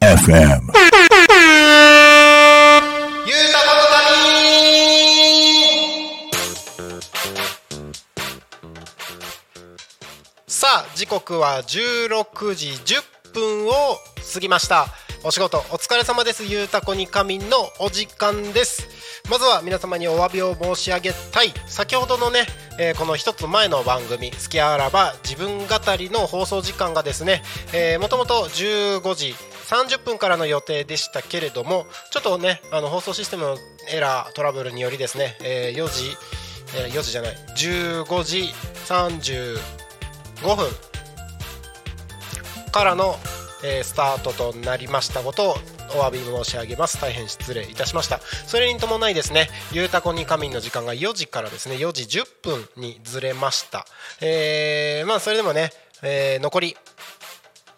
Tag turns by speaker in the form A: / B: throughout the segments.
A: FM.
B: さあ時刻は16時10分を過ぎました。お仕事お疲れ様です。ゆうたこに仮眠のお時間です。まずは皆様にお詫びを申し上げたい。先ほどのね、えーこの一つ前の番組「好きあらば自分語り」の放送時間がですね、えー、もともと15時30分からの予定でしたけれどもちょっとねあの放送システムのエラートラブルによりですね、えー4時、えー4時じゃない15時35分からの、えースタートとなりましたことをお詫び申し上げます。大変失礼いたしました。それに伴いですねゆうたこに仮眠の時間が4時からですね4時10分にずれました。えーまあそれでもね、えー残り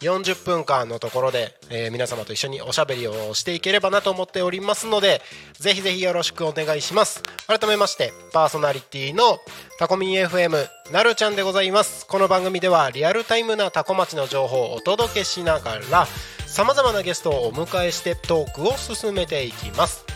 B: 40分間のところで、えー皆様と一緒におしゃべりをしていければなと思っておりますのでぜひぜひよろしくお願いします。改めましてパーソナリティのタコミン FM なるちゃんでございます。この番組ではリアルタイムなタコ町の情報をお届けしながらさまざまなゲストをお迎えしてトークを進めていきます。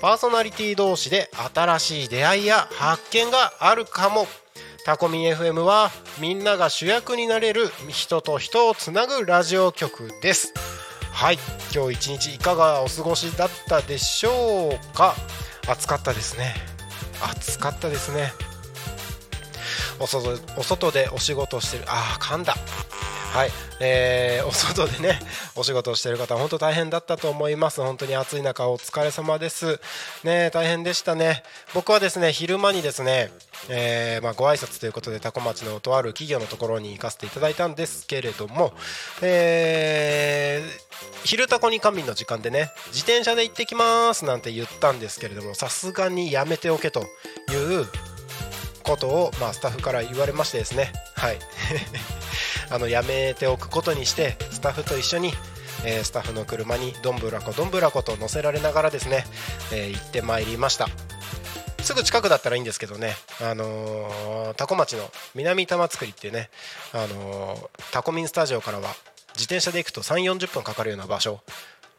B: パーソナリティ同士で新しい出会いや発見があるかも。タコミン FM はみんなが主役になれる人と人をつなぐラジオ局です。はい。今日一日いかがお過ごしだったでしょうか？暑かったですね。暑かったですね。お外お外でお仕事をしてる。あー噛んだ。はい、えーお外でねお仕事をしてる方本当大変だったと思います。本当に暑い中お疲れ様です。ね大変でしたね。僕はですね昼間にですね、えーまあ、ご挨拶ということで多古町のとある企業のところに行かせていただいたんですけれども、えー昼タコに神の時間でね自転車で行ってきますなんて言ったんですけれどもさすがにやめておけということを、まあ、スタッフから言われましてですね。はい。あのやめておくことにしてスタッフと一緒に、えースタッフの車にどんぶらこどんぶらこと乗せられながらですね、えー行ってまいりました。すぐ近くだったらいいんですけどね、あのータコ町の南玉造りっていうね、あのータコミンスタジオからは自転車で行くと3 4 0分かかるような場所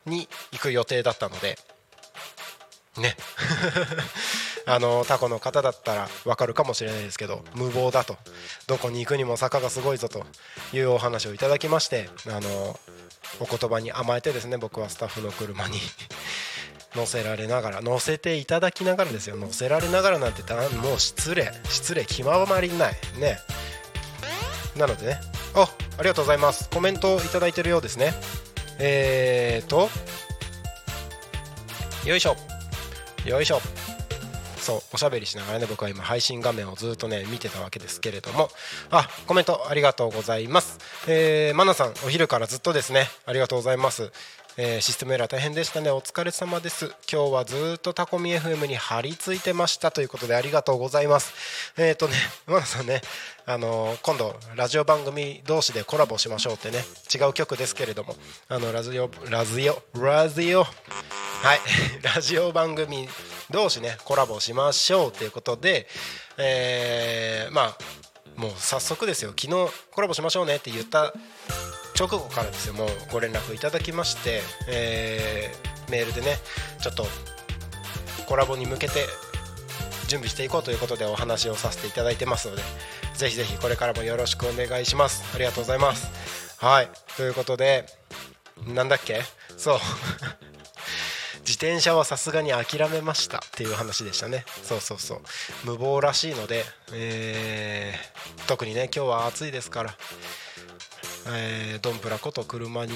B: に行く予定だったのでね。あのタコの方だったらわかるかもしれないですけど無謀だと。どこに行くにも坂がすごいぞというお話をいただきましてあのお言葉に甘えてですね僕はスタッフの車に 乗せられながら乗せていただきながらですよ。乗せられながらなんてたもう失礼失礼極まりない。ね。なのでね。あありがとうございます。コメントをいただいてるようですね。えーとよいしょ。よいしょ。そうおしゃべりしながらね僕は今配信画面をずっとね見てたわけですけれども。あコメントありがとうございます。えー、マナさんお昼からずっとですね。ありがとうございます。えーシステムエラー大変でしたね。お疲れ様です。今日はずっとタコミ FM に張り付いてました。ということでありがとうございます。えっ、ー、とねマナさんねあのー今度ラジオ番組同士でコラボしましょうってね。違う曲ですけれども。あのラジオラジオラジオ。はい。ラジオ番組同士ねコラボしましょうということでえーまあもう早速ですよ。昨日コラボしましょうねって言った直後からですよ。もうご連絡いただきまして、えーメールでねちょっとコラボに向けて準備していこうということでお話をさせていただいてますのでぜひぜひこれからもよろしくお願いします。ありがとうございます。はい。ということでなんだっけ？そう。転車はさすがに諦めましたっていう話でしたね。そうそうそう。無謀らしいので、えー特にね今日は暑いですからえードンブラこと車に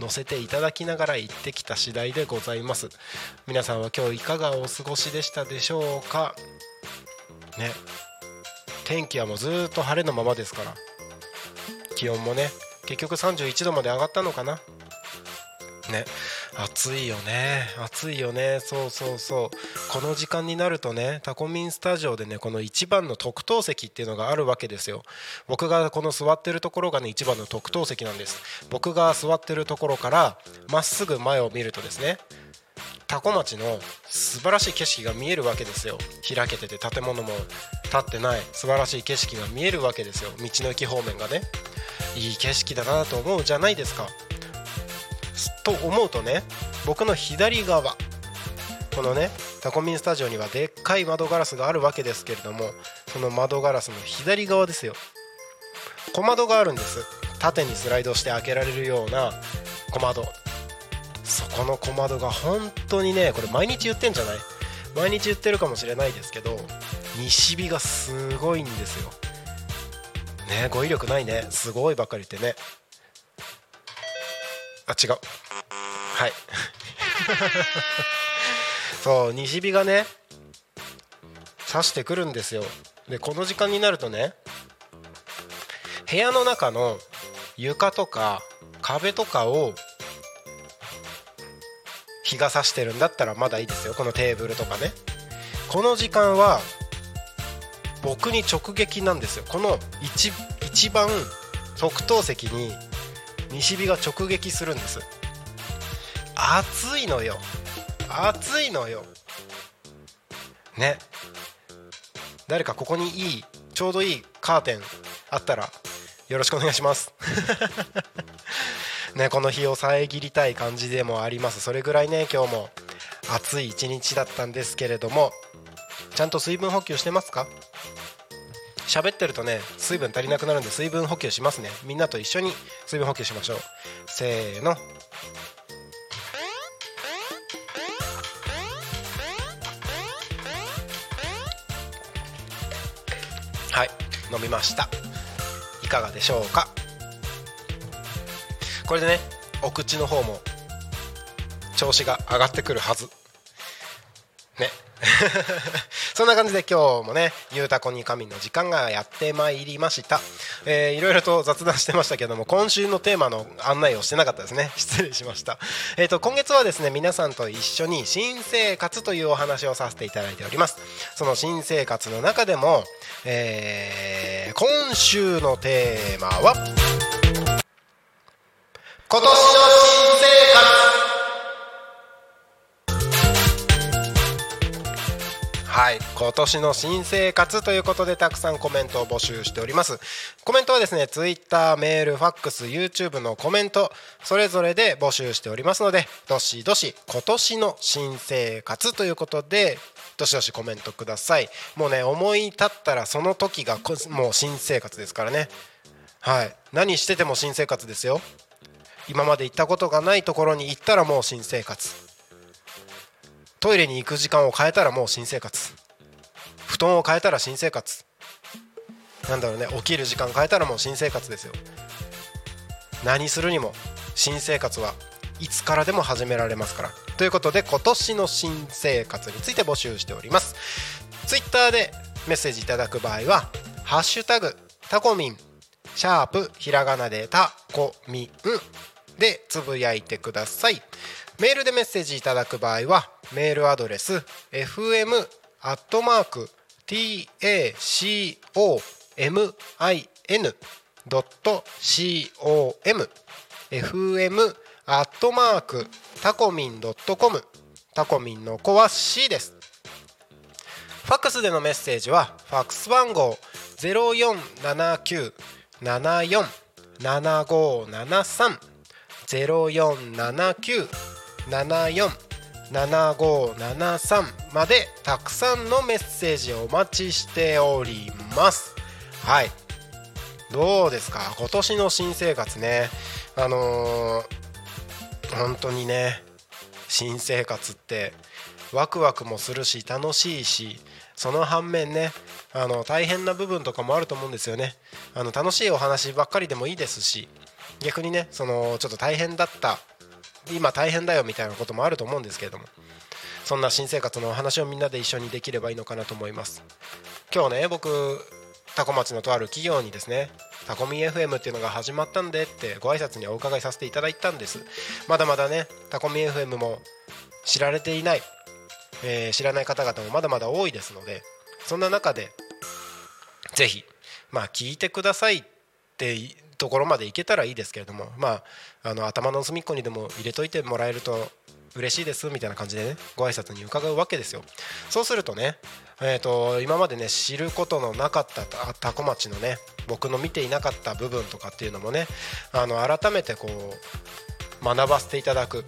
B: 乗せていただきながら行ってきた次第でございます。皆さんは今日いかがお過ごしでしたでしょうか？ね。天気はもうずっと晴れのままですから。気温もね結局31度まで上がったのかな？ね。暑いよね。暑いよね。そうそうそう。この時間になるとねタコミンスタジオでねこの一番の特等席っていうのがあるわけですよ。僕がこの座ってるところがね一番の特等席なんです。僕が座ってるところからまっすぐ前を見るとですね多古町の素晴らしい景色が見えるわけですよ。開けてて建物も建ってない素晴らしい景色が見えるわけですよ。道の駅方面がね。いい景色だなと思うじゃないですか。と思うとね僕の左側このねタコミンスタジオにはでっかい窓ガラスがあるわけですけれどもその窓ガラスの左側ですよ。小窓があるんです。縦にスライドして開けられるような小窓。そこの小窓が本当にねこれ毎日言ってんじゃない？毎日言ってるかもしれないですけど西日がすごいんですよ。ね語彙力ないね。すごいばっかり言ってね。あ違う。はい。そう西日がね差してくるんですよ。でこの時間になるとね部屋の中の床とか壁とかを日が差してるんだったらまだいいですよ。このテーブルとかね。この時間は僕に直撃なんですよ。この一一番特等席に西日が直撃するんです。暑いのよ。暑いのよ。ね。誰かここにいいちょうどいいカーテンあったらよろしくお願いします。ねこの日を遮りたい感じでもあります。それぐらいね今日も暑い一日だったんですけれどもちゃんと水分補給してますか？喋ってるとね水分足りなくなるんで水分補給しますね。みんなと一緒に水分補給しましょう。せーの。飲みました。いかがでしょうか？これでねお口の方も調子が上がってくるはず。ね。そんな感じで今日もね「ゆうたこに神」の時間がやってまいりました、えー、いろいろと雑談してましたけども今週のテーマの案内をしてなかったですね。失礼しました。えっ、ー、と今月はですね皆さんと一緒に新生活というお話をさせていただいております。その新生活の中でも、えー、今週のテーマは今年の新生活。はい。今年の新生活ということでたくさんコメントを募集しております。コメントはですね Twitter メールファックス YouTube のコメントそれぞれで募集しておりますのでどしどし今年の新生活ということでどしどしコメントください。もうね思い立ったらその時がもう新生活ですからね。はい。何してても新生活ですよ。今まで行ったことがないところに行ったらもう新生活。トイレに行く時間を変えたらもう新生活。布団を変えたら新生活。なんだろうね。起きる時間変えたらもう新生活ですよ。何するにも新生活はいつからでも始められますから。ということで今年の新生活について募集しております。ツイッターでメッセージいただく場合は「ハッシュタグタコミン」シャープひらがなでタコミンでつぶやいてください。メールでメッセージいただく場合はメールアドレス fm.tacomin.com fm アットマークタコミンドットコムタコミンの子は C です。ファックスでのメッセージはファックス番号0479747573 0479747573 7573までたくさんのメッセージをお待ちしております。はい。どうですか？今年の新生活ね。あのー、本当にね新生活ってワクワクもするし楽しいしその反面ねあの大変な部分とかもあると思うんですよね。あの楽しいお話ばっかりでもいいですし逆にねそのちょっと大変だった今大変だよみたいなこともあると思うんですけれどもそんな新生活のお話をみんなで一緒にできればいいのかなと思います。今日ね僕タコ町のとある企業にですねタコミ FM っていうのが始まったんでってご挨拶にお伺いさせていただいたんです。まだまだねタコミ FM も知られていない、えー、知らない方々もまだまだ多いですのでそんな中でぜひまあ聞いてくださいってところまでいけたらいいですけれどもまああの頭の隅っこにでも入れといてもらえると嬉しいですみたいな感じでねご挨拶に伺うわけですよ。そうするとねえーと、今までね知ることのなかった多古町のね僕の見ていなかった部分とかっていうのもねあの改めてこう学ばせていただく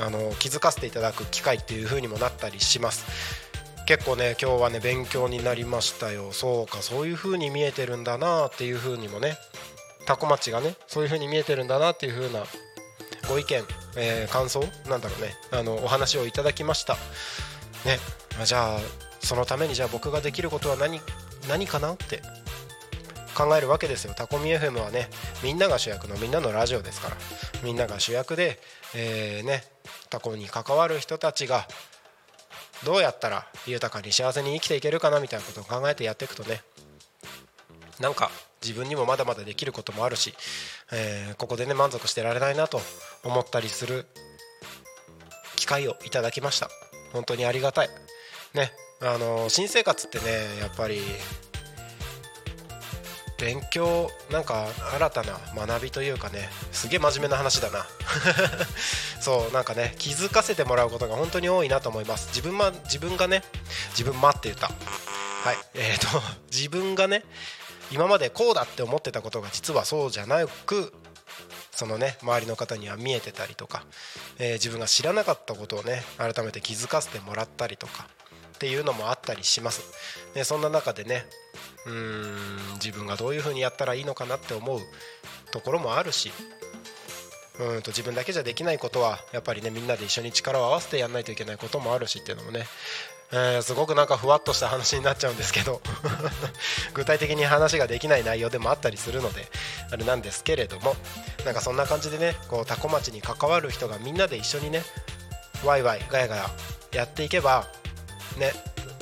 B: あの気づかせていただく機会っていう風にもなったりします。結構ね今日はね勉強になりましたよ。そうかそういう風に見えてるんだなっていう風にもね多古町がねそういう風に見えてるんだなっていう風なご意見、えー、感想なんだろうね。あのお話をいただきました。ね。じゃあそのためにじゃあ僕ができることは何何かなって考えるわけですよ。タコミ FM はねみんなが主役のみんなのラジオですから。みんなが主役で、えー、ねタコに関わる人たちがどうやったら豊かに幸せに生きていけるかなみたいなことを考えてやっていくとねなんか自分にもまだまだできることもあるし、えー、ここでね満足してられないなと思ったりする機会をいただきました。本当にありがたい。ねあの新生活ってねやっぱり勉強なんか新たな学びというかねすげえ真面目な話だな。そうなんかね気づかせてもらうことが本当に多いなと思います。自分,、ま、自分がね自分まって言った。はいえーと自分がね今までこうだって思ってたことが実はそうじゃなくそのね周りの方には見えてたりとか、えー、自分が知らなかったことをね改めて気づかせてもらったりとかっていうのもあったりします。でそんな中でねうーん自分がどういう風にやったらいいのかなって思うところもあるしうんと自分だけじゃできないことはやっぱりねみんなで一緒に力を合わせてやんないといけないこともあるしっていうのもねえー、すごくなんかふわっとした話になっちゃうんですけど 具体的に話ができない内容でもあったりするのであれなんですけれどもなんかそんな感じでねこう多古町に関わる人がみんなで一緒にねワイワイガヤガヤやっていけばね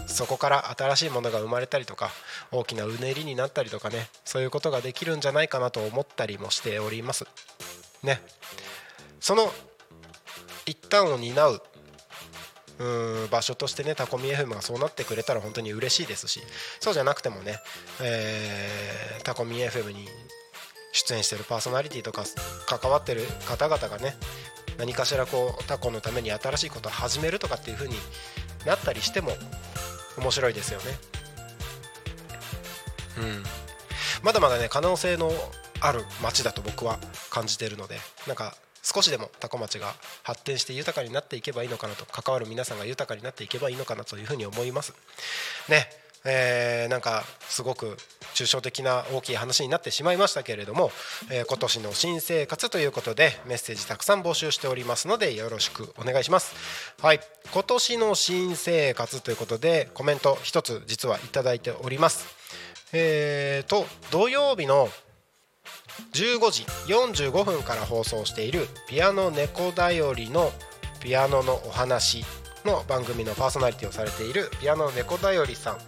B: そこから新しいものが生まれたりとか大きなうねりになったりとかねそういうことができるんじゃないかなと思ったりもしております。ね。その一端を担ううん場所としてねタコミ FM がそうなってくれたら本当に嬉しいですしそうじゃなくてもね、えー、タコミ FM に出演してるパーソナリティとか関わってる方々がね何かしらこうタコのために新しいことを始めるとかっていう風になったりしても面白いですよね。うん、まだまだね可能性のある街だと僕は感じてるのでなんか少しでも多古町が発展して豊かになっていけばいいのかなと関わる皆さんが豊かになっていけばいいのかなというふうに思います。ね。えー、なんかすごく抽象的な大きい話になってしまいましたけれども、えー、今年の新生活ということでメッセージたくさん募集しておりますのでよろしくお願いします。はい。今年の新生活ということでコメント一つ実はいただいております。えーと土曜日の15時45分から放送しているピアノ猫だよりのピアノのお話の番組のパーソナリティをされているピアノ猫だよりさん。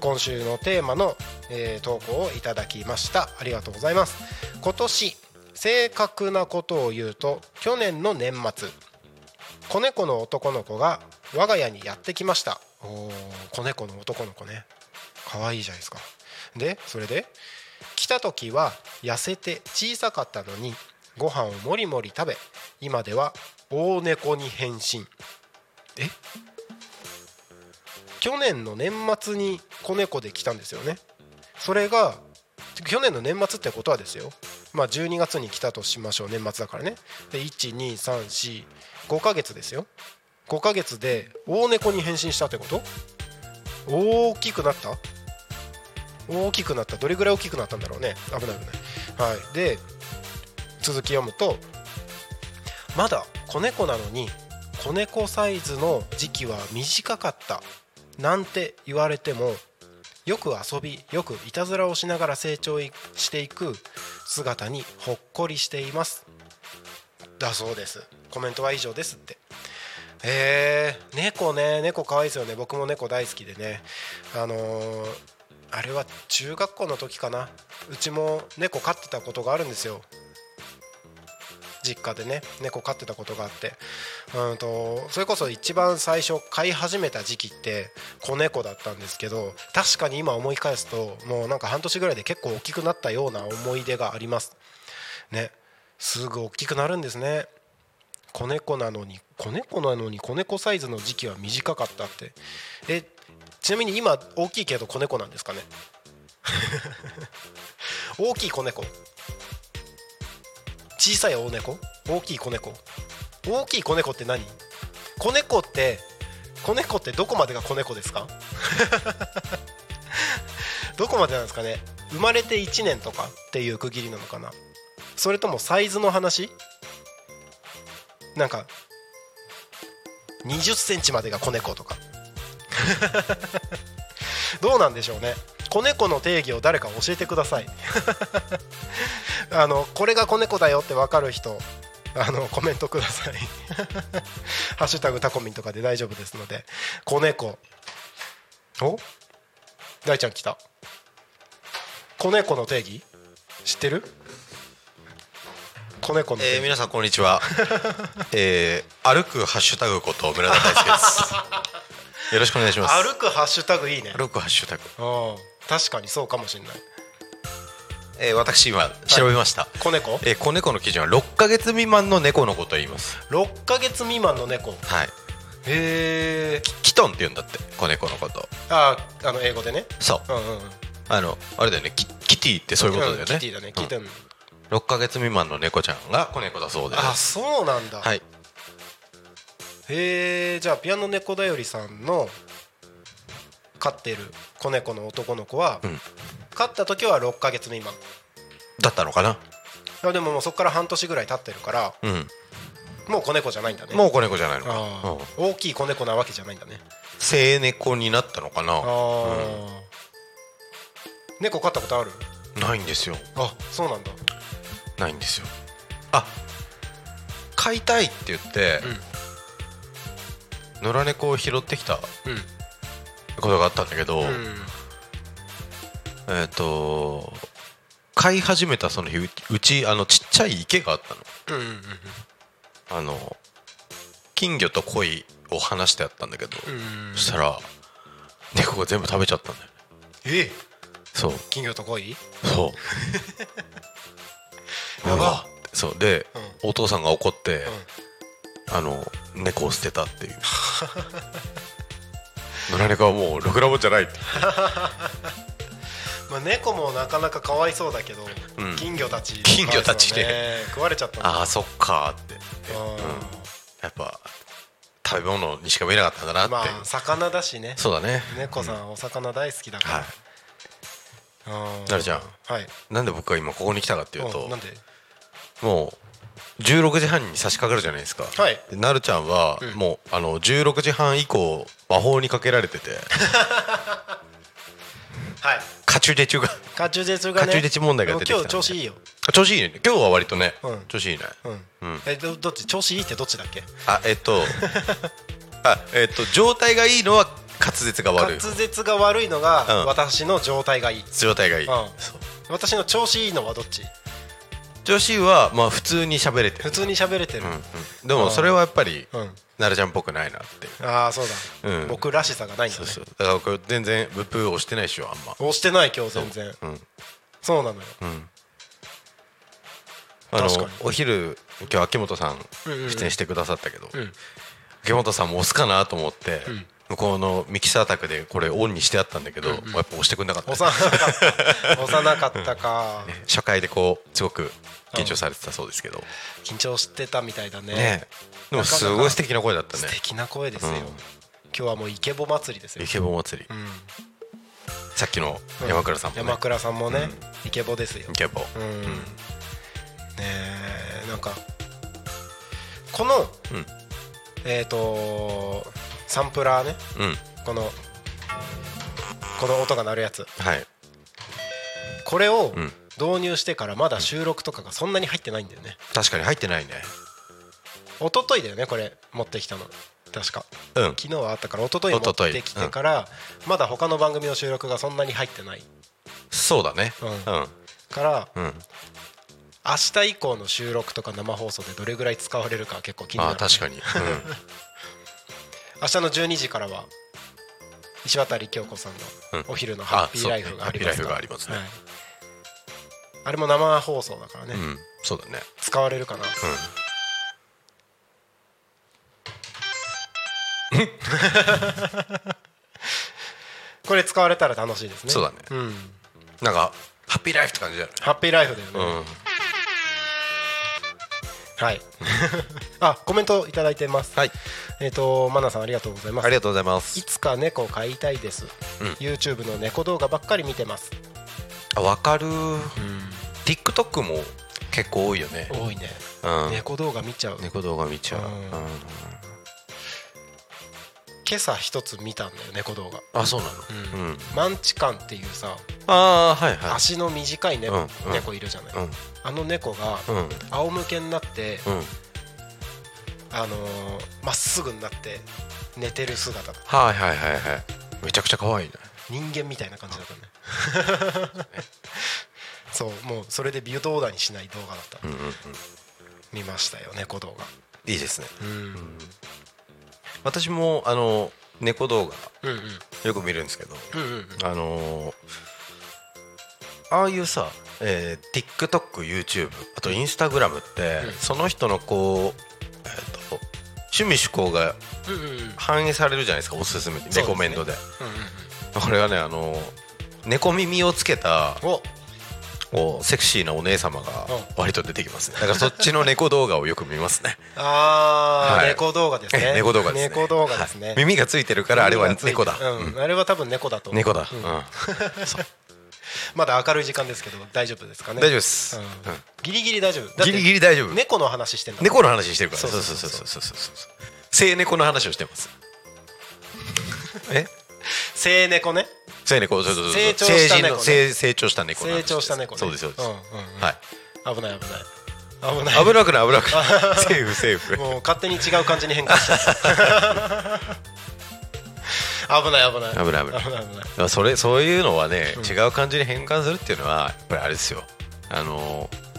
B: 今週のテーマの、えー、投稿をいただきました。ありがとうございます。今年正確なことを言うと去年の年末子猫の男の子が我が家にやってきました。お子猫の男の子ね。可愛いじゃないですか。でそれで来た時は痩せて小さかったのにご飯をもりもり食べ今では大猫に変身。え？去年の年末に子猫で来たんですよね。それが去年の年末ってことはですよ。まあ12月に来たとしましょう年末だからね。で12345ヶ月ですよ。5ヶ月で大猫に変身したってこと？大きくなった？大きくなったどれぐらい大きくなったんだろうね。危ない危ない。はい。で続き読むとまだ子猫なのに子猫サイズの時期は短かったなんて言われてもよく遊びよくいたずらをしながら成長していく姿にほっこりしています。だそうです。コメントは以上ですって。へえ猫ね。猫可愛いですよね。僕も猫大好きでね。あのー、あれは中学校の時かな。うちも猫飼ってたことがあるんですよ。実家でね猫飼ってたことがあって。うんとそれこそ一番最初飼い始めた時期って子猫だったんですけど確かに今思い返すともうなんか半年ぐらいで結構大きくなったような思い出があります。ね。すぐ大きくなるんですね。子猫なのに子猫なのに子猫サイズの時期は短かったって。えちなみに今大きいけど子猫なんですかね？大きい子猫。小さい大猫？大きい子猫。大きい子猫って何？子猫って子猫ってどこまでが子猫ですか？どこまでなんですかね？生まれて1年とかっていう区切りなのかな？それともサイズの話？なんか20センチまでが子猫とか。どうなんでしょうね。子猫の定義を誰か教えてください。あのこれが子猫だよって分かる人あのコメントください。ハッシュタグタコミンとかで大丈夫ですので。子猫。お？大ちゃん来た。子猫の定義？知ってる？子猫の定義、
A: えー、皆さんこんにちは、えー、歩くハッシュタグこと村田大輔ですよろしくお願いします。
B: 歩くハッシュタグいいね。
A: 歩くハッシュタグ、
B: うん。確かにそうかもしれない。
A: えー、私今調べました、
B: 子猫？
A: えー、子猫の基準は6ヶ月未満の猫のことを言います。
B: 6ヶ月未満の猫？
A: はい。
B: へえ
A: キキトンって言うんだって子猫のこと。
B: あああの英語でね？
A: そう。
B: うんうんうん。
A: あのあれだよね。キキティってそういうことだよね、
B: んキティだね。キティ、
A: 6ヶ月未満の猫ちゃんが子猫だそうです。
B: あそうなんだ、
A: はい
B: へえじゃあピアノ猫だよりさんの飼ってる子猫の男の子は、
A: うん。
B: 飼った時は6ヶ月未満
A: だったのかな？
B: でももうそこから半年ぐらい経ってるから
A: うん。
B: もう子猫じゃないんだね。
A: もう子猫じゃないのか。
B: あ
A: うん
B: ー。大きい子猫なわけじゃないんだね。
A: 生猫になったのかな？
B: 猫飼ったことある？
A: ないんですよ。
B: あそうなんだ。
A: ないんですよ。あ飼いたいって言って、野良猫を拾ってきた
B: うん。
A: ことがあったんだけど、
B: うん。
A: えっ、と飼い始めたその日ううちあのちっちゃい池があったの。
B: うんうんうん
A: あの金魚と鯉を離してあったんだけど、
B: うん
A: そしたら猫が全部食べちゃったんだよね。
B: え？
A: そう。
B: 金魚と鯉？
A: そう。
B: やば。
A: そう。で、
B: う
A: お父さんが怒って、あの猫を捨てたっていう。野良猫はもうろくなもんじゃない。っ て
B: まあ、猫もなかなかかわいそうだけど、
A: うん。
B: 金魚たち。
A: 金魚たちね。
B: 食われちゃった。
A: ああそっかーって。
B: うん。
A: やっぱ食べ物にしか見えなかったんだなって、
B: まあ魚だしね。
A: そうだね。
B: 猫さんお魚大好きだから、
A: はい。
B: うん。
A: なるちゃん。
B: はい。
A: なんで僕が今ここに来たかっていうと
B: うんなんで？
A: もう16時半に差し掛かるじゃないですか。
B: はい。
A: でなるちゃんは
B: うん。
A: もうあの16時半以降魔法にかけられてて。
B: はい。
A: カチュデチュが
B: カチュジェツがね。
A: カチュデチ問題が出てきた
B: 今日調子いいよ。
A: 調子いいね。今日は割とね
B: うん。
A: 調子いいね。
B: うん、
A: うん。
B: えどどっち？調子いいってどっちだっけ？
A: あえっとあえっと状態がいいのは滑舌が悪い
B: 滑舌が悪いのが
A: うん。
B: 私の状態がいい、
A: 状態がいい。
B: 私の調子いいのはどっち？
A: 調子はまあ普通に喋れてる。
B: 普通に喋れてる、
A: うんうん。でもそれはやっぱり
B: うん。
A: なるちゃんっぽくないなって。
B: ああそうだ、
A: うん。
B: 僕らしさがないんだね。
A: そうそう。だから僕全然ブップー押してないっしょあんま。
B: 押してない今日全然。
A: う。ん。
B: そうなのよ。
A: あの
B: 確かに。
A: お昼今日秋元さん
B: うんうんうん。
A: 出演してくださったけど、
B: うん。
A: 秋元さんも押すかなと思って、
B: ん
A: 向こうのミキサー宅でこれオンにしてあったんだけど、やっぱ押してくんなかった、
B: 押さなかった押さなかったか、
A: 初回でこうすごく緊張されてたそうですけど、
B: 緊張してたみたいだね。
A: ね。でもすごい素敵な声だったね。
B: 素敵な声ですよ、
A: うん。
B: 今日はもうイケボ祭りですよ。
A: イケボ祭り、
B: うん。
A: さっきの山倉さんもね、
B: 山倉さんもね、イケボですよ。
A: イケボ、
B: うん、ねえなんかこの、
A: うん。
B: えっ、とサンプラーね。
A: うん。
B: このこの音が鳴るやつ。
A: はい。
B: これを
A: うん。
B: 導入してからまだ収録とかがそんなに入ってないんだよね。
A: 確かに入ってないね。
B: 一昨日だよねこれ持ってきたの。確か。
A: うん。
B: 昨日はあったから一昨日持ってきてからまだ他の番組の収録がそんなに入ってない。
A: そうだね。
B: うん。
A: うん。
B: から
A: うん。
B: 明日以降の収録とか生放送でどれぐらい使われるか結構気になる
A: あ確かに。うん
B: 明日の12時からは石渡京子さん
A: うん。
B: のお昼のハッピーライフがあります
A: ねね。
B: はい。あれも生放送だからね、
A: うん。そうだね。
B: 使われるかな、これ使われたら楽しいですね。
A: そうだね。
B: うん、
A: なんかハッピーライフって感じだよね。
B: ハッピーライフだよね、
A: うん
B: はい。あコメントいただいてます。
A: はい。
B: えっ、とマナさんありがとうございます。
A: ありがとうございま
B: い
A: す
B: つか猫飼いたいです、
A: うん。
B: YouTube の猫動画ばっかり見てます、
A: あわかる。TikTok も結構多いよね。
B: 多いね、
A: うん。
B: 猫動画見ちゃう、
A: 猫動画見ちゃう。
B: うん。
A: うん
B: 今朝一つ見たんだよ猫動画
A: あそうなの？
B: うん。
A: うん。
B: マンチカンっていうさ
A: ああはいはい。
B: 足の短い猫,、
A: うんうん。
B: 猫いるじゃない、
A: うん。
B: あの猫が
A: うん。
B: 仰向けになって
A: うん。
B: あのーまっすぐになって寝てる姿だ
A: はいはいはいはい。めちゃくちゃ可愛いね。
B: 人間みたいな感じだったね。そうもうそれで微動だにしない動画だった、
A: うんうんうん。
B: 見ましたよ猫動画
A: いいですね。
B: うん
A: 私もあの猫動画よく見るんですけどあのーああいうさ、えー、TikTokYouTube あと Instagram って、
B: うん。
A: その人のこう、えー、と趣味嗜好が反映されるじゃないですかおすすめにレコメンドで。これはねあのー猫耳をつけた
B: お
A: こうセクシーなお姉様が
B: うん。
A: 割と出てきますね。だからそっちの猫動画をよく見ますね。
B: あー、
A: はい。
B: 猫動画ですね。
A: 猫動画ですね。
B: 猫動画ですね、
A: はい。耳がついてるからあれは猫だ、
B: うん。
A: うん。
B: あれは多分猫だと思う。
A: 猫だ、
B: う
A: うん。
B: まだ明るい時間ですけど大丈夫ですかね。
A: 大丈夫です、
B: うん。
A: うん。
B: ギリギリ大丈夫。
A: ギリギリ大丈夫。
B: 猫の話してんだ
A: 猫の話してるから
B: そ
A: そううそう。う
B: そそそ
A: そううそううそうそう。性猫の話をしてます。え？
B: 性猫ね
A: 性猫そうそうそう。
B: 成長した猫ね。
A: 成人の成成長した猫の話
B: 成長した猫ね。
A: そうですそうです、
B: んうんうん。
A: はい。
B: 危ない危ない。危ない
A: 危なくない。危なくない。セーフセーフ。
B: もう勝手に違う感じに変化しちゃった。危ない危ない。
A: 危ない危ない。
B: 危ない危ない。
A: だからそれそういうのはね、違う感じに変換するっていうのはやっぱりあれですよ。あのー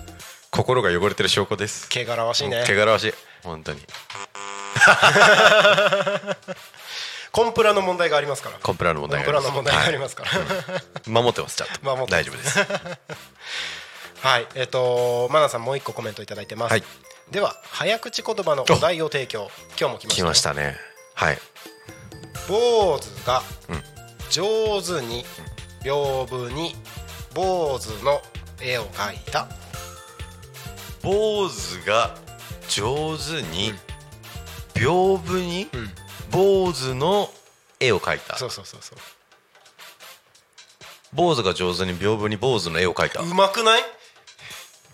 A: 心が汚れてる証拠です。
B: 汚らわしいね。
A: 汚らわしい。本当に
B: コンプラの問題がありますから。
A: コンプラの問題
B: があります。から。
A: はい。守ってますちゃんと。
B: 守って
A: 大丈夫です。
B: はい。えっ、とマナさんもう一個コメントいただいてます、
A: はい。
B: では早口言葉のお題を提供。今日も来ました
A: ね。はい。
B: 坊主が
A: うん。
B: 上手に屏風に坊主の絵を描いた。
A: 坊主が上手に屏風に？
B: うん
A: 坊主の絵を描いた。
B: そうそうそうそう。
A: 坊主が上手に屏風に坊主の絵を描いた。
B: うまくない？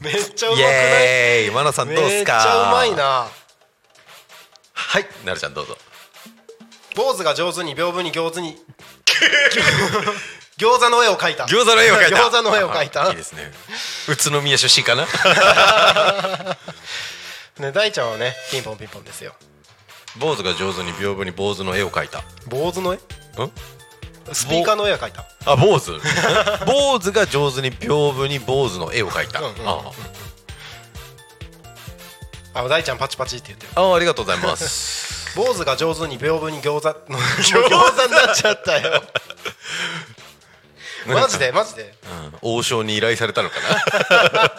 B: めっちゃうま
A: イ
B: くない？
A: エーイ。マナさんどう
B: めっち
A: すか
B: ゃうまいな。
A: はい。なるちゃんどうぞ。
B: 坊主が上手に屏風に餃子に。餃子の絵を描いた。
A: 餃子の絵を描いた。
B: 餃子の絵を描いた。
A: あいいですね。宇都宮出身かな？
B: ね大ちゃんはねピンポンピンポンですよ
A: 坊主が上手に屏風に坊主の絵を描いた。
B: 坊主の絵？
A: ん？
B: スピーカーの絵を描いた？
A: あ坊主。坊主が上手に屏風に坊主の絵を描いた、
B: うんうんうん
A: あ
B: あ。大ちゃんパチパチって言ってる。
A: あありがとうございます。
B: 坊主が上手に屏風に餃子。の 餃子になっちゃったよ。マジで？マジで？
A: うん。王将に依頼されたのかな？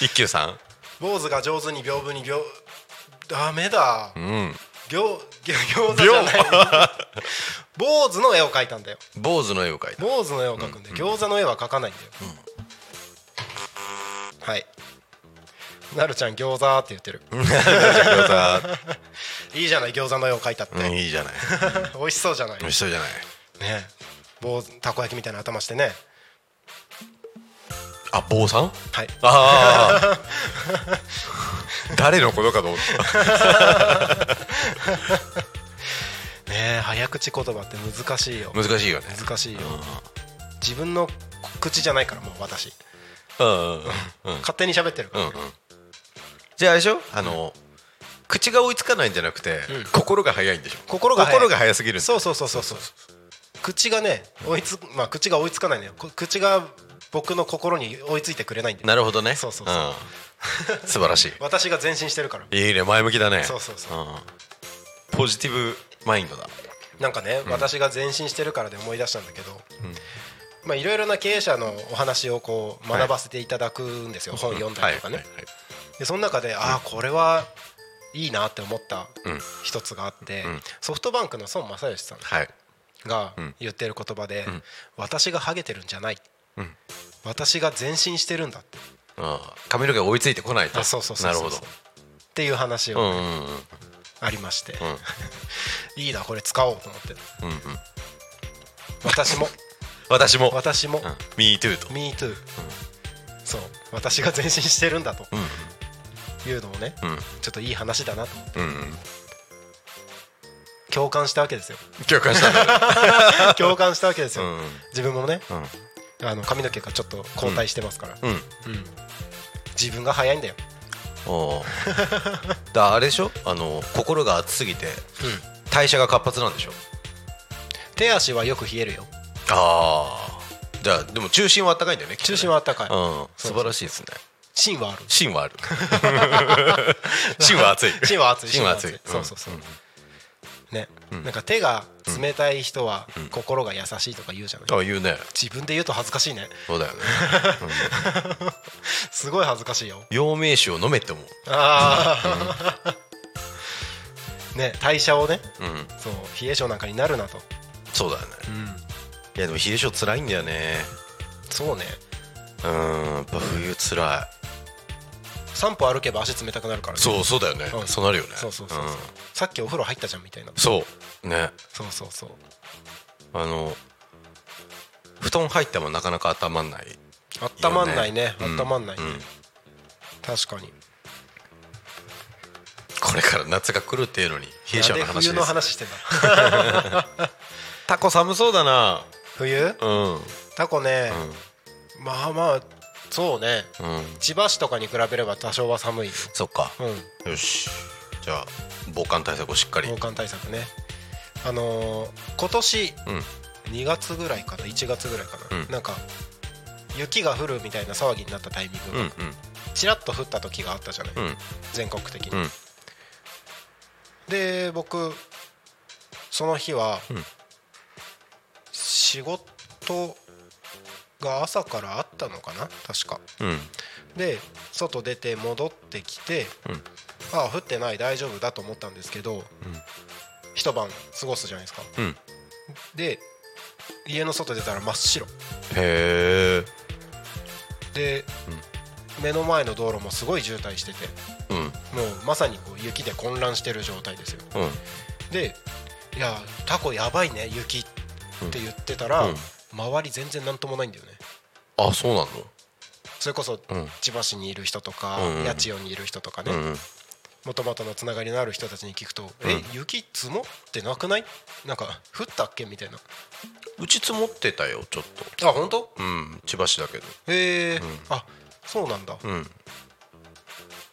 A: 一休さん。
B: 坊主が上手に屏風に餃ダメだ。
A: うん。
B: 餃餃餃子じゃない。坊主の絵を描いたんだよ。
A: 坊主の絵を描いた。
B: 坊主の絵を描くんで、餃子の絵は描かないんだよ、はい。なるちゃん餃子って言ってる。
A: 餃
B: いいじゃない餃子の絵を描いたって、
A: 子うんいいじゃない。
B: 美味しそうじゃない。
A: 美味しそうじゃない。
B: ね。坊主たこ焼きみたいな頭してね
A: あ坊さん？
B: はい。
A: ああ 誰のことかと思った。
B: ね早口言葉って難しいよ。
A: 難しいよね。
B: 難しいよ。自分の口じゃないからもう私。
A: うんうんうん。う ん
B: 勝手に喋ってるから、
A: うんうん。じゃああれでしょ？あの口が追いつかないんじゃなくて、
B: うん。
A: 心が早いんでしょ？
B: 心が
A: 心が早すぎる
B: そうそうそうそうそう。口がね追いつまあ口が追いつかないのよ。こ口が僕の心に追いついてくれないんで。
A: なるほどね。
B: そうそうそう。ん。
A: 素晴らし
B: 私が前進してるから。
A: いいいね。前向きだね。
B: そうそうそう。
A: うん。ポジティブマインドだ。
B: なんかね、私が前進してるからで思い出したんだけど、まあいろいろな経営者のお話をこう学ばせていただくんですよ、本読んだりとかね、
A: はい。はい。はい。
B: でその中で、ああこれはいいなって思った
A: うん。
B: 一つがあって、
A: ん。
B: ソフトバンクの孫正義さん
A: はい。
B: が
A: ん。
B: 言ってる言葉で、
A: ん。
B: 私がハゲてるんじゃない、
A: うん。
B: 私が前進してるんだって。
A: ああ。髪の毛が追いついてこないと。
B: あそうそうそうそう
A: なるほど。
B: っていう話を
A: うんうんうん
B: ありまして、
A: ん。
B: いいなこれ使おうと思って。
A: うんうん。
B: 私も。
A: 私も。
B: 私も、
A: うん。Me too と。
B: MeToo、そう。私が前進してるんだと。
A: うん
B: いうのをね、
A: うん。
B: ちょっといい話だなと思って。
A: うんうん。
B: 共感したわけですよ。
A: 共感した
B: 共感したわけですよ、
A: うん。
B: 自分もね。
A: うん
B: あの髪の毛がちょっと後退してますから、
A: うん。
B: うん。自分が早いんだよ、
A: おー。だあれでしょ？あの心が熱すぎて代謝が活発なんでしょ？
B: 手足はよく冷えるよ。
A: ああじゃあでも中心はあったかいんだよね
B: 中心はあったかい、
A: うん。素晴らしいですね。
B: 芯はある。
A: 芯はある。芯は熱い。
B: 芯は熱い。
A: 芯は熱い。
B: そうそうそう、
A: ん
B: ね、なんか手が冷たい人は心が優しいとか言うじゃない、
A: あ言うね。
B: 自分で言うと恥ずかしいね。
A: そうだよね。
B: すごい恥ずかしいよ。
A: 陽明酒を飲めって思う。
B: ああ、ね代謝をね。
A: うん。
B: そう冷え性なんかになるなと、
A: そうだよね。いやでも冷え性つらいんだよね。
B: そうね。
A: うんやっぱ冬つら
B: 3歩歩けば足冷たくなるから
A: い
B: ね。
A: そうそうだよね。
B: うん。
A: そうなるよね。
B: そうそうそうそう、
A: ん。
B: さっきお風呂入ったじゃんみたいな。
A: そう。ね。
B: そうそうそう。
A: あの布団入ってもなかなか温まんない
B: あったまんないね。
A: うん。
B: あったまんないね、
A: うん。
B: 確かに。
A: これから夏が来るっていうのに冷え性の話です。
B: の話してんだ
A: タコ寒そうだな。
B: 冬？
A: うん。
B: タコね、まあまあそうね。
A: うん。うん
B: 千葉市とかに比べれば多少は寒いよ。
A: そっか。
B: うん。
A: よし。じゃあ防寒対策をしっかり。
B: 防寒対策ね。あのー今年
A: うん。
B: 2月ぐらいかな？1月ぐらいかな、
A: うん。
B: なんか雪が降るみたいな騒ぎになったタイミング
A: うん
B: がちらっと降った時があったじゃない、
A: うんうん。
B: 全国的に、
A: うん。
B: で僕その日は、
A: うん。
B: 仕事が朝からあったのかな？確か。
A: うん。
B: で外出て戻ってきて、
A: うん。
B: ああ降ってない大丈夫だと思ったんですけど、一晩過ごすじゃないですか。
A: うん。
B: で家の外出たら真っ白。
A: へえ。
B: で、目の前の道路もすごい渋滞してて
A: うん。
B: もうまさにこう雪で混乱してる状態ですよ。
A: うん。
B: で「いやタコやばいね雪」って言ってたら、
A: うん。
B: 周り全然なんともないんだよね
A: あそうなの？
B: それこそ
A: うん。
B: 千葉市にいる人とか、八千代にいる人とかね。もともとのつながりのある人たちに聞くと「
A: うん。
B: え雪積もってなくない？なんか降ったっけ?」みたいな。
A: うち積もってたよちょっ
B: あ本当？
A: とうん千葉市だけど。
B: へえ、
A: ん。
B: あそうなんだ、
A: うん。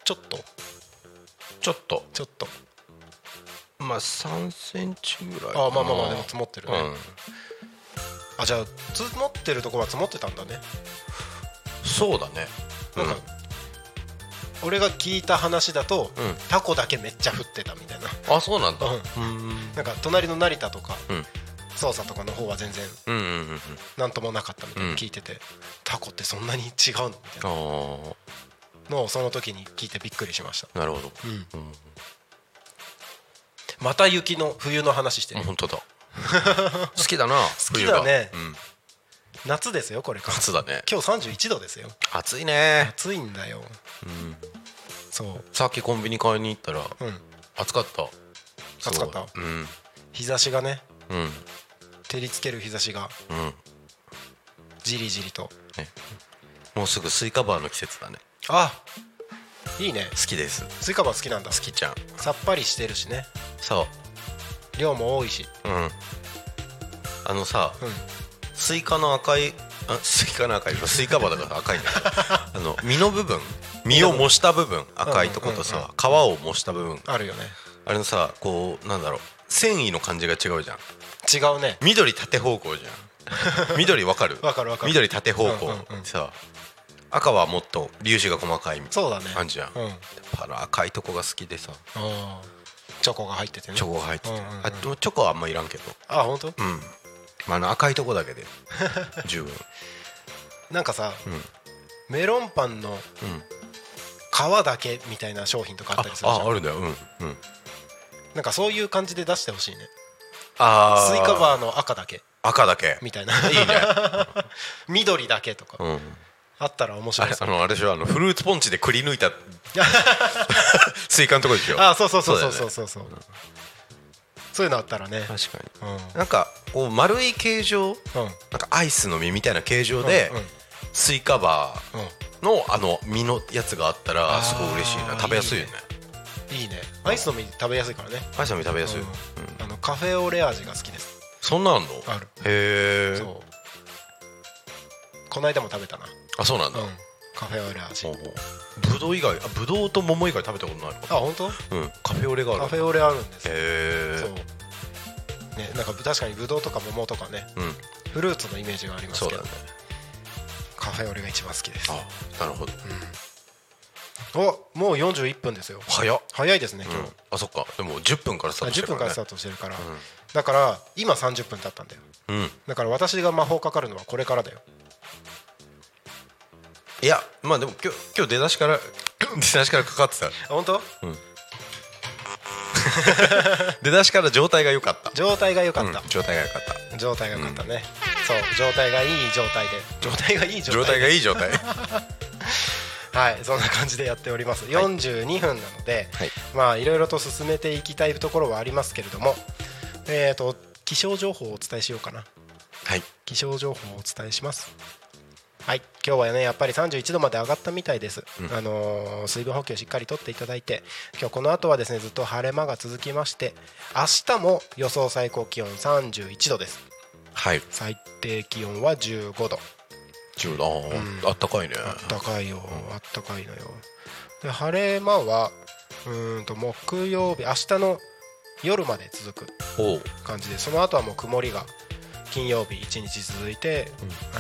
B: ちょっと。
A: ちょっと。
B: ちょっと。
A: まあ3センチぐらい
B: あまあまあまあでも
A: も
B: 積もってるね、
A: うん
B: あじゃあ積もってるとこは積もってたんだね。
A: そうだね。
B: なんか、俺が聞いた話だと、
A: うん。
B: タコだけめっちゃ降ってたみたいな。
A: あそうなんだ。
B: う
A: うん。
B: なんか隣の成田とか
A: うん。
B: 捜査とかの方は全然
A: うんうんうんうん。
B: なんともなかったみたいに聞いてて、タコってそんなに違うのみたい
A: あ
B: なのをその時に聞いてびっくりしました、
A: あなるほど。
B: うん。
A: うん。
B: また雪の冬の話してる、
A: 本当だ 好きだな
B: 好きだね。
A: うん。
B: 夏ですよこれから。
A: 夏だね。
B: 今日31度ですよ。
A: 暑いね。
B: 暑いんだよ、そう。
A: さっきコンビニ買いに行ったら
B: うん。
A: 暑かった。
B: 暑かった？
A: うん。
B: 日差しがね。
A: うん。
B: 照りつける日差しが。
A: うん。
B: じりじりと。
A: もうすぐスイカバーの季節だね。
B: あいいね。
A: 好きです。
B: スイカバー好きなんだ。
A: 好きちゃん。
B: さっぱりしてるしね。
A: そ
B: 量も多いし。
A: ううん。あのさ
B: うん。
A: スイカの赤いあスイカの赤い。スイカバーだから赤いんだけど。あの実の部分実を模した部分赤いとことさ皮を模した部分。
B: あるよね。
A: あれのさこうなんだろう。繊維の感じが違うじゃん。
B: 違うね。
A: 緑縦方向じゃん。緑わかる？
B: わかるわかる。
A: 緑縦方向、
B: うんうんうん。
A: さ赤はもっと粒子が細かい
B: そうだね。
A: 感じじゃん、
B: うん。
A: やっぱあの赤いとこが好きでさ。
B: あーチョコが入っててね。
A: チョコが入ってて、
B: うんうんうん。
A: あチョコはあんまいらんけど。
B: あ本当？
A: うん、まあ、あの赤いとこだけで。十分。
B: なんかさ
A: うん。
B: メロンパンの
A: うん。
B: 皮だけみたいな商品とかあ
A: あ
B: ったりするじゃん。
A: ああるんだよ。うん。うん。
B: なんかそういう感じで出してほしいね。
A: あ
B: スイカバーの赤だけ。
A: 赤だけ。
B: みたいな。い
A: いね。
B: 緑だけとか。
A: うん。
B: あったら面
A: あ
B: 白いそう
A: れあのあれでしょあのフルーツポンチでくり抜いた スイカのとこでしょ
B: あそうそうそうそうそうそうそうそう。いうのあったらね。
A: 確かに。
B: うん。
A: なんかこう丸い形状
B: うん。
A: なんかアイスの実みたいな形状で
B: うんうん
A: スイカバ
B: うん
A: ーのあの実のやつがあった
B: あ
A: ら
B: ー
A: すごい嬉しいな。食べやすいよね。
B: いいね。アイスの実食べやすいからね。
A: アイスの実食べやすい
B: うん。
A: うん。
B: あのカフェオレ味が好きです。
A: そんなんあんの？
B: ある。
A: へえ。
B: そう。この間も食べたな。
A: あそうなんだ。
B: うん。カフェオレ味。
A: ほうほうぶどう以外あぶどうと桃以外食べたことない
B: あ本当？
A: うん。カフェオレがある。
B: カフェオレあるんです。よ
A: へ
B: そう。
A: え
B: ねなんか確かにブドウとか桃とかね
A: うん。
B: フルーツのイメージがありますけど。
A: ね。
B: カフェオレが一番好きです。
A: あなるほど。
B: おもう41分ですよ。
A: 早っ。
B: 早いですね
A: うん。
B: 今日、
A: あそっか。でも10分からスタートして
B: 10分からスター
A: ト
B: トしてるから、だから今30分経ったんだよ。
A: うん。
B: だから私が魔法かかるのはこれからだよ
A: いやまあでも今日今日出だしから 出だしからかかってた。
B: あ本当？
A: 出だしから状態が良かった。
B: 状態が良かった、
A: うん状態が良かった。
B: 状態が良かったね、そう 状態がいい状態で。状態がいい状態
A: 状態がいい状態
B: はいそんな感じでやっております、42分なので、
A: はい。
B: まあいろいろと進めていきたいところはありますけれどもえっ、と気象情報をお伝えしようかな。
A: はい。
B: 気象情報をお伝えしますはい。今日はねやっぱり31度まで上がったみたいです、あのー水分補給しっかりとっていただいて今日この後はですねずっと晴れ間が続きまして明日も予想最高気温31度です。
A: はい。
B: 最低気温は15度。
A: 10度。ああったかいね。
B: あったかいよ、あったかいのよ。で晴れ間はうーんと木曜日明日の夜まで続く感じでその後はもう曇りが金曜日1日続いて、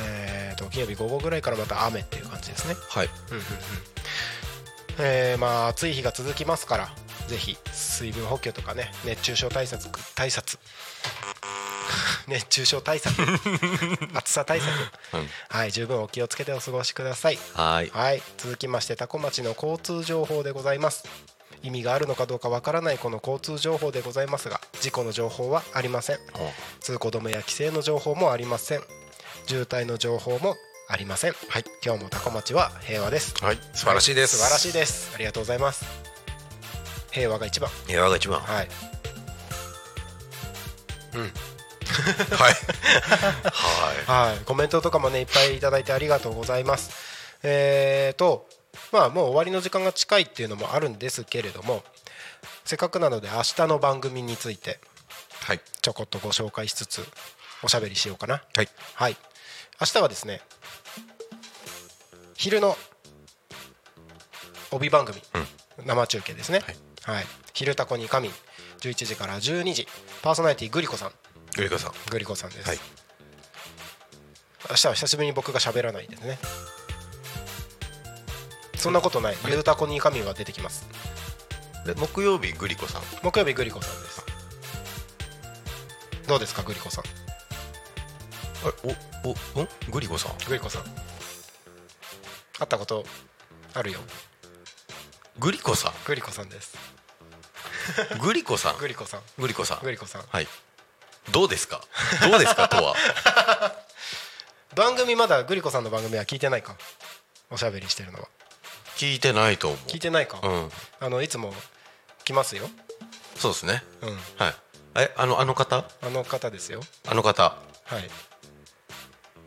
B: えー、と金曜日午後ぐらいからまた雨っていう感じですね、
A: はい。
B: うんうんうんえーまあ暑い日が続きますからぜひ水分補給とかね熱中症対策対策。熱中症対策。暑さ対策、
A: うん。
B: はい十分お気をつけてお過ごしください。
A: はい。
B: はい。続きまして多古町の交通情報でございます意味があるのかどうかわからないこの交通情報でございますが事故の情報はありません。通行止めや規制の情報もありません。渋滞の情報もありません。
A: はい。
B: 今日も多古町は平和です。
A: はい。素晴らしいです。
B: 素晴らしいです。ありがとうございます。平和が一番。
A: 平和が一番。はい。
B: はい。
A: はい。
B: はい、コメントとかもねいっぱいいただいてありがとうございます。えーとまあもう終わりの時間が近いっていうのもあるんですけれどもせっかくなので明日の番組について
A: はい。
B: ちょこっとご紹介しつつおしゃべりしようかな。
A: はい。
B: はい、明日はですね昼の帯番組、生中継ですね、はい。昼タコに神11時から12時パーソナリティグリコさん。
A: グリコさん。
B: グリコさんです、
A: はい。
B: 明日は久しぶりに僕が喋らないですねそんなことない。ゆうたこに神は出てきます。
A: で木曜日グリコさん。
B: 木曜日グリコさんです。どうですかグリコさん？
A: おおんグリコさん？
B: グリコさん。会ったことあるよ。
A: グリコさん？
B: グリコさんです。
A: グリコさん？
B: グリコさん。
A: グリコさん。
B: グリコさん。
A: はい。どうですか？どうですか？とは？
B: 番組まだグリコさんの番組は聞いてないか？おしゃべりしてるのは
A: 聞いてないと思う。
B: 聞いてないか、
A: うん。
B: あのいつも来ますよ。
A: そうですね。
B: うん。
A: はい。えあのあの方？
B: あの方ですよ。
A: あの方。
B: はい。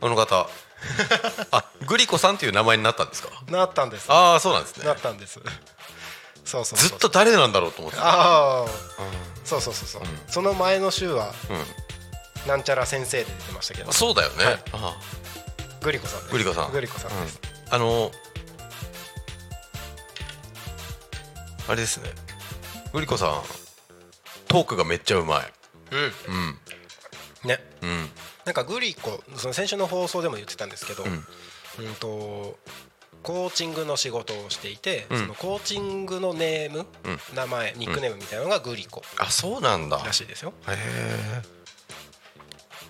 A: あの方。あグリコさんっていう名前になったんですか？
B: なったんです。
A: ああそうなんですね。
B: なったんです。そうそう
A: ずっと誰なんだろうと思ってた。
B: ああそうそうそうそう、その前の週は
A: う
B: なんちゃら先生で出てましたけど。
A: んそうだよね、
B: はい。
A: あ
B: グリコさんです。
A: グリコさん。
B: グリコさんです、
A: あのあれですね。グリコさんトークがめっちゃうまい。
B: うん。
A: うん。
B: ね。
A: うん。
B: なんかグリコその先週の放送でも言ってたんですけど、
A: ん。
B: うん、とコーチングの仕事をしていて、
A: うん。
B: そのコーチングのネーム、
A: うん。
B: 名前ニックネームみたいなのがグリコ。
A: あそうなんだ。
B: らしいですよ。
A: へえ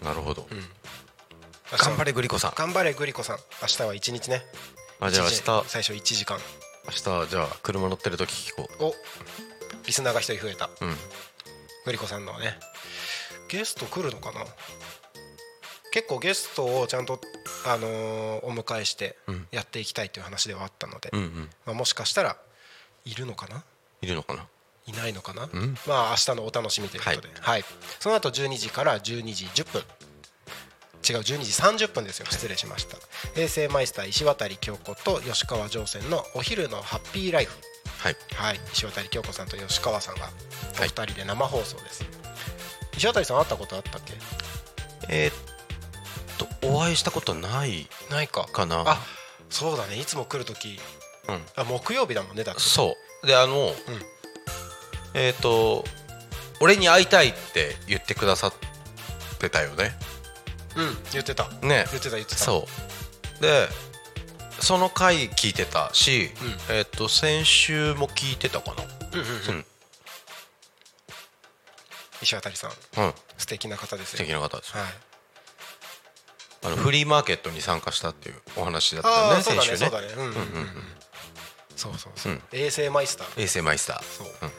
A: なるほど、
B: うん。
A: 頑張れグリコさん。
B: 頑張れグリコさん。明日は一日ね。
A: あじゃあ明
B: 一
A: 日
B: 時最初1時間
A: 明日じゃあ車乗ってる時聞こ
B: お。リスナーが一人増えた。
A: ううん。
B: グリコさんのね。ゲスト来るのかな？結構ゲストをちゃんと、あのーお迎えして
A: うん。
B: やっていきたいという話ではあったので、
A: うんうん。
B: まあ、もしかしたらいるのかな？い
A: るのかな？い
B: ないのかな、
A: ん。
B: まあ明日のお楽しみということで、はい。その後12時から12時10分違う12時30分ですよ。失礼しました。平成マイスター石渡京子と吉川上船のお昼のハッピーライフ。
A: はい。
B: はい。石渡京子さんと吉川さんがお二人で生放送です、石渡さん会ったことあったっけ？
A: えーっとお会いしたことない
B: ないか。
A: かな。
B: あそうだね。いつも来る時。
A: うん。
B: あ木曜日だもんねだって。
A: そう。であの、えーっと俺に会いたいって言ってくださってたよね。
B: うん言ってた。
A: ね。
B: 言ってた言ってた。
A: そう。でその回聞いてたし、えーっと先週も聞いてたか
B: うんうんうん。
A: うん。
B: 石渡さん。
A: なうん。
B: 素敵な方です
A: 素
B: よ
A: 敵な方です
B: はい。
A: あのフリーマーケットに参加したっていうお話だったよね
B: ああそうだね
A: 先週ね。
B: そうだね。うんうんうん。うんそうそうそう。
A: うん。
B: 衛星マイスター。
A: 衛星マイスター。
B: そう。
A: うん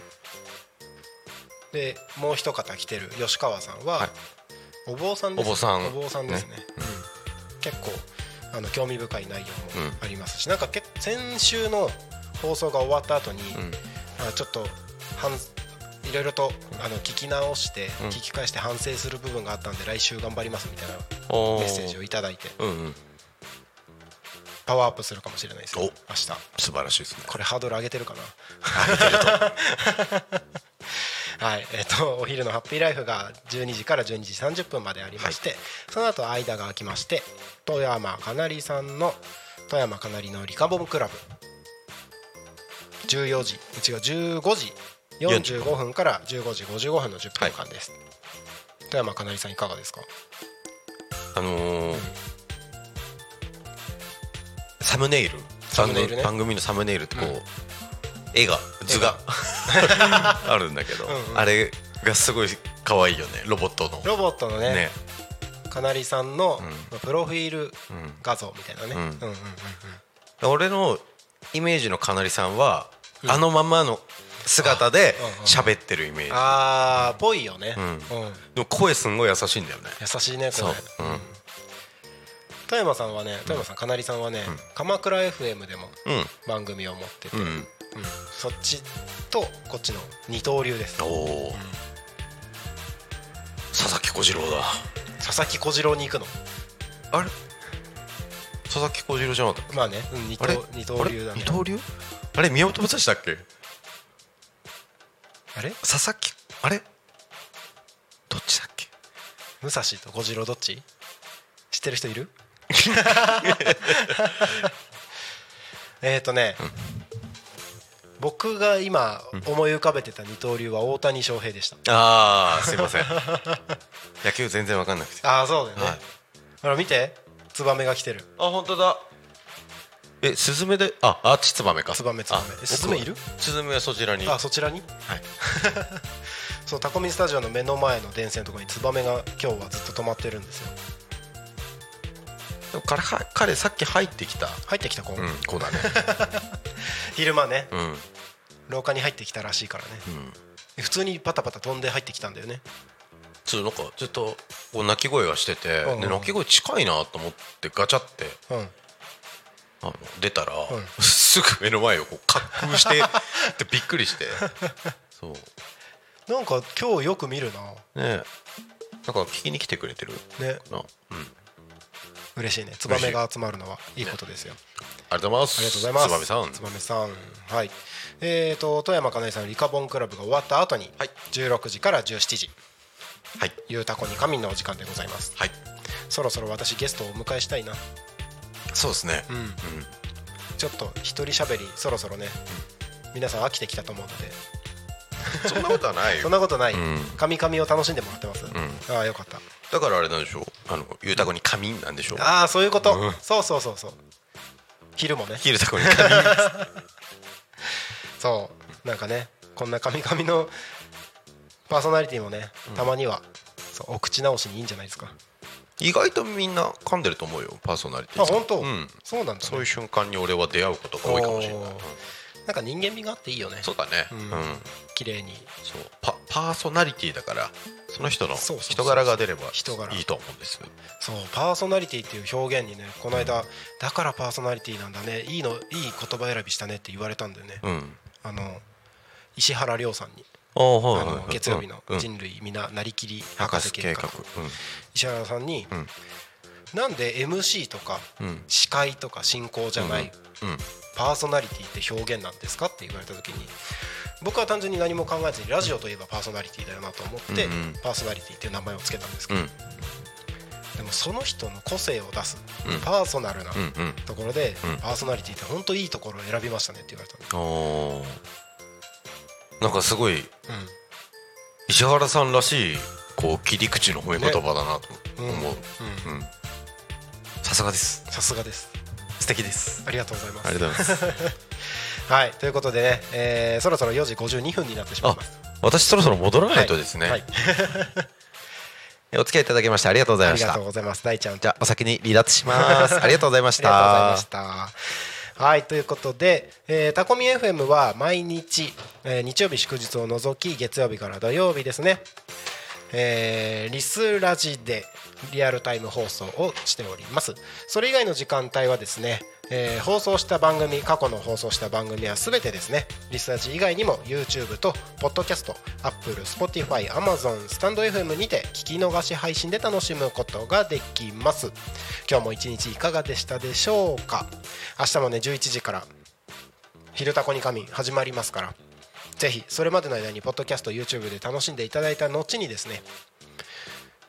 B: でもう一方来てる吉川さんは、
A: はい
B: お坊さんです
A: お坊さん。
B: お坊さんですね。
A: ね。
B: うん。結構あの興味深い内容も
A: うん
B: ありますし、なんかけ先週の放送が終わった後に、
A: うん。
B: あちょっと反いろいろとあの聞き直して、
A: うん。
B: 聞き返して反省する部分があったんで来週頑張りますみたいな
A: お
B: メッセージをいただいて
A: うんうん。
B: パワーアップするかもしれないですよ
A: お。
B: 明日。
A: 素晴らしいですね。
B: これハードル上げてるかな？はい。えっとお昼のハッピーライフが12時から12時30分までありまして、その後間が空きまして富山かなりさんの富山かなりのリカボムクラブ。14時違う15時45分から15時55分の10分間です、富山かなりさんいかがですか？
A: あのーサムネイル。
B: サムネイルね。
A: 番組のサムネイルってこう、絵が図が。あるんだけど
B: うんうん。
A: あれがすごい可愛いよねロボットの。
B: ロボットのね
A: ね。
B: かなりさんの
A: う
B: プロフィール
A: うん。
B: 画像みたいなね、
A: うん。
B: うんうんうんうん。
A: 俺のイメージのかなりさんは、あのままの姿で
B: うんうん
A: 喋ってるイメージ、
B: あーぽいよね、
A: うん。
B: うん。
A: でも声すんごい優しいんだよね。
B: 優しいねこれ。
A: そう。うん。
B: 富山さんはね富山さんかなりさんはね、鎌倉 FM でも
A: うん。
B: 番組を持ってて、うん。
A: うん
B: そっちとこっちの二刀流です。
A: おお、佐々木小次郎だ。
B: 佐々木小次郎に行くの。
A: あれ？佐々木小次郎じゃなかった。
B: まあね、うん、二
A: あれ？
B: 刀二刀流だね。
A: 二刀流？あれ宮本武蔵だっけ？
B: あれ？
A: 佐々木あれ？どっちだっけ？
B: 武蔵と小次郎どっち？知ってる人いる？えっとね、僕が今思い浮かべてた二刀流は大谷翔平でした。
A: ああすいません。野球全然わかんなくて。
B: ああそうだよね、
A: はい。
B: ほら見て。ツバメが来てる。
A: あ本当だ。えスズメであアーチツバメか。
B: ツバメツバメ。スズメいる？
A: 僕スズメはそちらに。
B: あそちらに？
A: はい。
B: そうタコミンスタジオの目の前の電線のところにツバメが今日はずっと止まってるんですよ
A: でも彼は彼さっき入ってきた。
B: 入ってきた子、
A: うんこうだね。
B: 昼間ね。
A: うん。うん
B: 廊下に入ってきたらしいからね。普通にパタパタ飛んで入ってきたんだよね。
A: ちょっとなんかずっとこう鳴き声がしてて、
B: うんうん。
A: で鳴き声近いなと思ってガチャって
B: うん。
A: あの出たら、
B: ん。
A: すぐ目の前をこう滑空して ってびっくりして。そう。
B: なんか今日よく見るな。
A: ねえ。なんか聞きに来てくれてる
B: ね
A: な、うん、
B: 嬉しいね。ツバメが集まるのはいいことですよ。
A: がとうございます。
B: ありがとうございます。
A: つばみさん。
B: つばめさん。はい。えーと富山かなりさんのリカボンクラブが終わった後に、
A: はい。
B: 16時から17時。
A: はい。
B: ゆうたこに仮眠のお時間でございます。
A: はい。
B: そろそろ私ゲストをお迎えしたいな。
A: そうですね、
B: うん。ちょっと一人喋りそろそろね。皆さん飽きてきたと思うので。
A: そんなことはないよ。
B: そんなことない、
A: うん。
B: カミカミを楽しんでもらってます、ああよかった
A: だからあれなんでしょう。あのゆうたこに仮眠なんでしょう。
B: ああそういうこと、
A: うん。
B: そうそうそうそう。昼もね。
A: ゆうたこに仮眠。
B: そう。なんかねこんなカミカミのパーソナリティもねたまには、そうお口直しにいいんじゃないですか。
A: 意外とみんな噛んでると思うよパーソナリティ
B: あ本当、
A: うん。
B: そうなんだ、ね、
A: そういう瞬間に俺は出会うことが多いかもしれない、
B: なんか人間味があっていいよね。
A: そうだね。
B: う
A: うん。ん、
B: 綺麗に。
A: そう。パパーソナリティだからその人の人柄が出ればいいと思うんです
B: そうパーソナリティっていう表現にねこの間、だからパーソナリティなんだね。いいのいい言葉選びしたねって言われたんだよね、
A: うん。
B: あの石原亮さんに。
A: あ
B: の月曜日の
A: うん。
B: 人類皆なりきり博
A: 博
B: 士計画。石原さんに、
A: ん。
B: なんで MC とか
A: うん。うん
B: 司会とか進行じゃない、
A: うん
B: パーソナリティって表現なんですかって言われた時に僕は単純に何も考えずにラジオといえばパーソナリティだよなと思って、パーソナリティっていう名前を付けたんですけど、
A: うん。
B: でもその人の個性を出す、
A: うん。
B: パーソナルなところで、
A: うん。
B: パーソナリティって本当いいところを選びましたねって言われたんで
A: なんかすごい
B: うん。
A: 石原さんらしいこう切り口の褒め言葉だなと
B: う。ん。
A: 思う
B: うん。
A: うん。さすがです。
B: さすがです
A: 素敵です。
B: ありがとうございます。
A: ありがとうございます
B: はいということでね、えーそろそろ4時52分になってしまい
A: あ
B: ます。
A: 私そろそろ戻らないとですね。
B: はい、
A: お付き合いいただきましてありがとうござい
B: ありが
A: ました
B: とうございます。大ちゃん
A: じゃあお先に離脱します。ありがとうございまし
B: ありがとうござい
A: た
B: ました。はいということで、えータコミ FM は毎日、えー日曜日祝日を除き月曜日から土曜日ですね、えーリスラジでリアルタイム放送をしております。それ以外の時間帯はですね、えー放送した番組過去の放送した番組は全てですねリスラジ以外にも YouTube と Podcast、Apple、Spotify、Amazon、スタンド FM にて聞き逃し配信で楽しむことができます。今日も一日いかがでしたでしょうか？明日もね11時から「昼タコに神」始まりますから。ぜひそれまでの間にポッドキャスト YouTube で楽しんでいただいた後にですね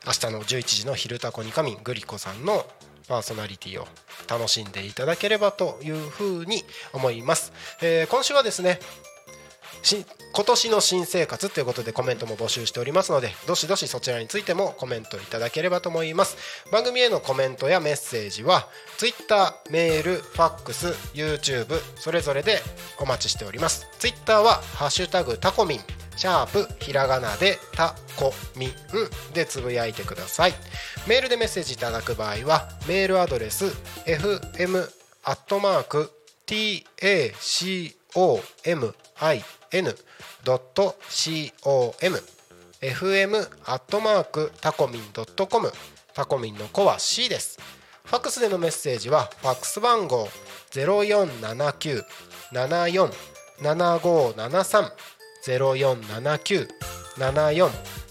B: 明日の11時の「昼タコに神」グリコさんのパーソナリティを楽しんでいただければというふうに思います、えー今週はですね今年の新生活ということでコメントも募集しておりますのでどしどしそちらについてもコメントいただければと思います。番組へのコメントやメッセージは Twitter メールファックス YouTube それぞれでお待ちしております。Twitter は「ハッシュタグタコミン」シャープひらがなでタコミンでつぶやいてください。メールでメッセージいただく場合はメールアドレス fm アットマーク tacomin com fm アットマークタコミンドットコム。タコミンの子は C です。ファックスでのメッセージはファックス番号0479 74 7573 0479 74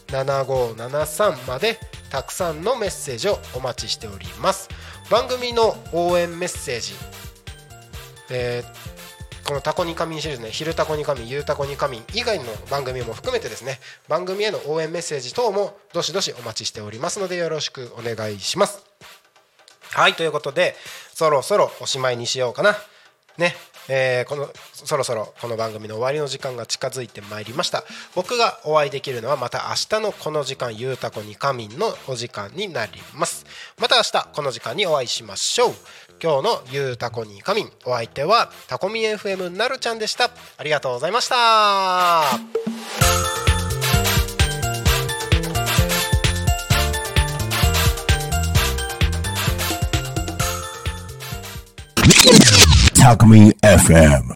B: 7573までたくさんのメッセージをお待ちしております。番組の応援メッセージ、えーこのタコに仮眠シリーズね「昼タコに仮眠」「ゆうタコに仮眠」以外の番組も含めてですね番組への応援メッセージ等もどしどしお待ちしておりますのでよろしくお願いします。はいということでそろそろおしまいにしようかな。ね。えーこのそろそろこの番組の終わりの時間が近づいてまいりました。僕がお会いできるのはまた明日のこの時間ゆうたこにかみんのお時間になります。また明日この時間にお会いしましょう。今日のゆうたこにかみんお相手はタコミ FM なるちゃんでした。ありがとうございました。
C: タコミ FM